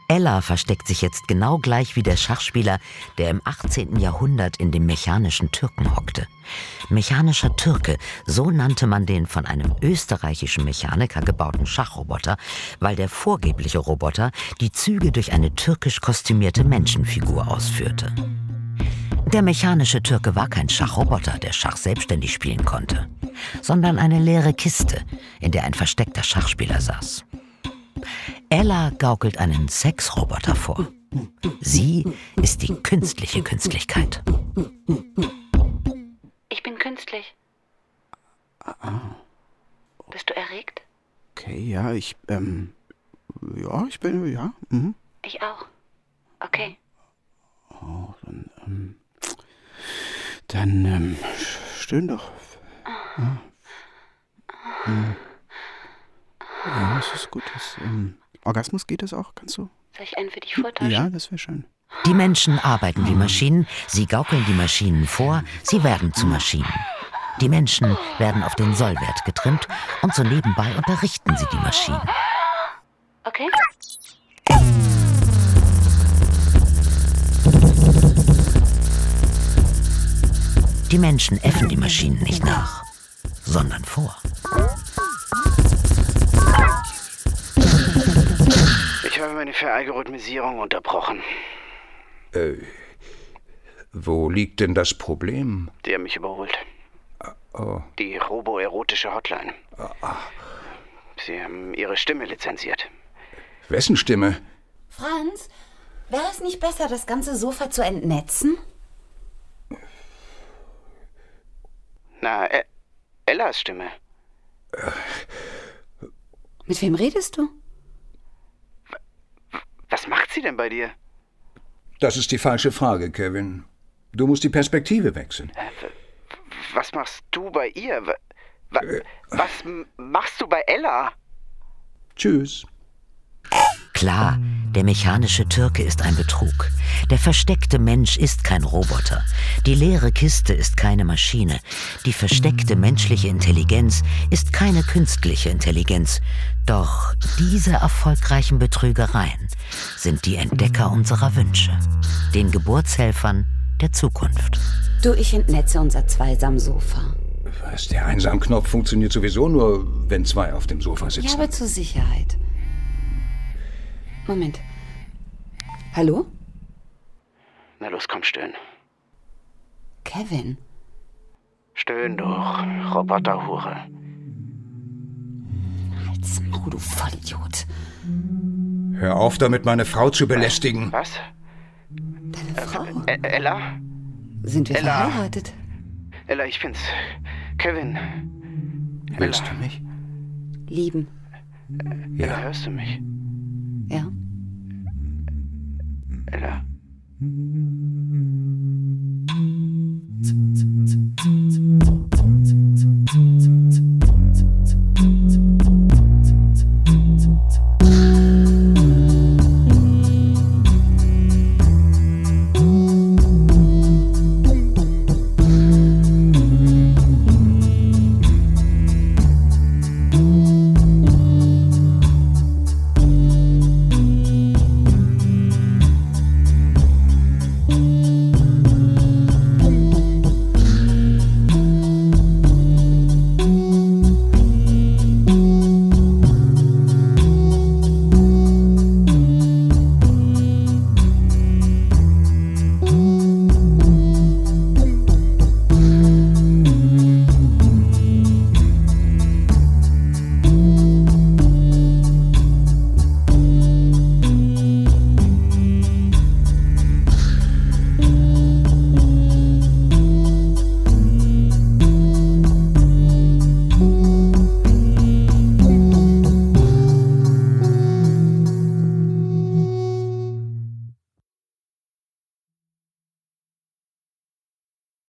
Speaker 1: Ella versteckt sich jetzt genau gleich wie der Schachspieler, der im 18. Jahrhundert in dem mechanischen Türken hockte. Mechanischer Türke, so nannte man den von einem österreichischen Mechaniker gebauten Schachroboter, weil der vorgebliche Roboter die Züge durch eine türkisch kostümierte Menschenfigur ausführte. Der mechanische Türke war kein Schachroboter, der Schach selbstständig spielen konnte, sondern eine leere Kiste, in der ein versteckter Schachspieler saß. Ella gaukelt einen Sexroboter vor. Sie ist die künstliche Künstlichkeit.
Speaker 4: Ich bin künstlich. Bist du erregt?
Speaker 7: Okay, ja, ich, ähm. Ja, ich bin, ja. Mhm.
Speaker 4: Ich auch. Okay.
Speaker 7: Oh, dann, ähm. Dann, ähm. Stöhn doch. Ja. Hm. Ja, das ist gut. Das, ähm, Orgasmus geht das auch? Kannst du?
Speaker 4: Soll ich einen für dich vortauschen?
Speaker 7: Ja, das wäre schön.
Speaker 1: Die Menschen arbeiten wie Maschinen, sie gaukeln die Maschinen vor, sie werden zu Maschinen. Die Menschen werden auf den Sollwert getrimmt und so nebenbei unterrichten sie die Maschinen.
Speaker 4: Okay.
Speaker 1: Die Menschen äffen die Maschinen nicht nach, sondern vor.
Speaker 3: Meine Veralgorithmisierung unterbrochen.
Speaker 6: Äh, wo liegt denn das Problem?
Speaker 3: Die haben mich überholt.
Speaker 6: Oh,
Speaker 3: Die roboerotische Hotline. Sie haben ihre Stimme lizenziert.
Speaker 6: wessen Stimme?
Speaker 4: Franz, wäre es nicht besser, das ganze Sofa zu entnetzen?
Speaker 3: Na, E- Ellas Stimme.
Speaker 4: Mit wem redest du?
Speaker 3: Was macht sie denn bei dir?
Speaker 6: Das ist die falsche Frage, Kevin. Du musst die Perspektive wechseln.
Speaker 3: Was machst du bei ihr? Wa- wa- Was machst du bei Ella?
Speaker 6: Tschüss.
Speaker 1: Klar, Der mechanische Türke ist ein Betrug. Der versteckte Mensch ist kein Roboter. Die leere Kiste ist keine Maschine. Die versteckte menschliche Intelligenz ist keine künstliche Intelligenz. Doch diese erfolgreichen Betrügereien sind die Entdecker unserer Wünsche, den Geburtshelfern der Zukunft.
Speaker 4: Du, ich entnetze unser Zweisam-Sofa.
Speaker 6: Was, der Einsamknopf funktioniert sowieso nur, wenn zwei auf dem Sofa sitzen.
Speaker 4: Ja, aber zur Sicherheit. Moment. Hallo?
Speaker 3: Na los, komm, stöhn.
Speaker 4: Kevin.
Speaker 3: Stöhn doch, Roboterhure.
Speaker 4: Halt's Maul, du Vollidiot.
Speaker 6: Hör auf damit, meine Frau zu belästigen.
Speaker 3: Was?
Speaker 4: Deine Frau?
Speaker 3: Ä Ella?
Speaker 4: Sind wir
Speaker 3: Ella.
Speaker 4: verheiratet?
Speaker 3: Ella, ich bin's. Kevin.
Speaker 6: Willst
Speaker 3: Ella.
Speaker 6: du mich?
Speaker 4: Lieben.
Speaker 3: Ella, hörst du mich?
Speaker 4: Ja.
Speaker 3: Mm, mm, mm, Eller?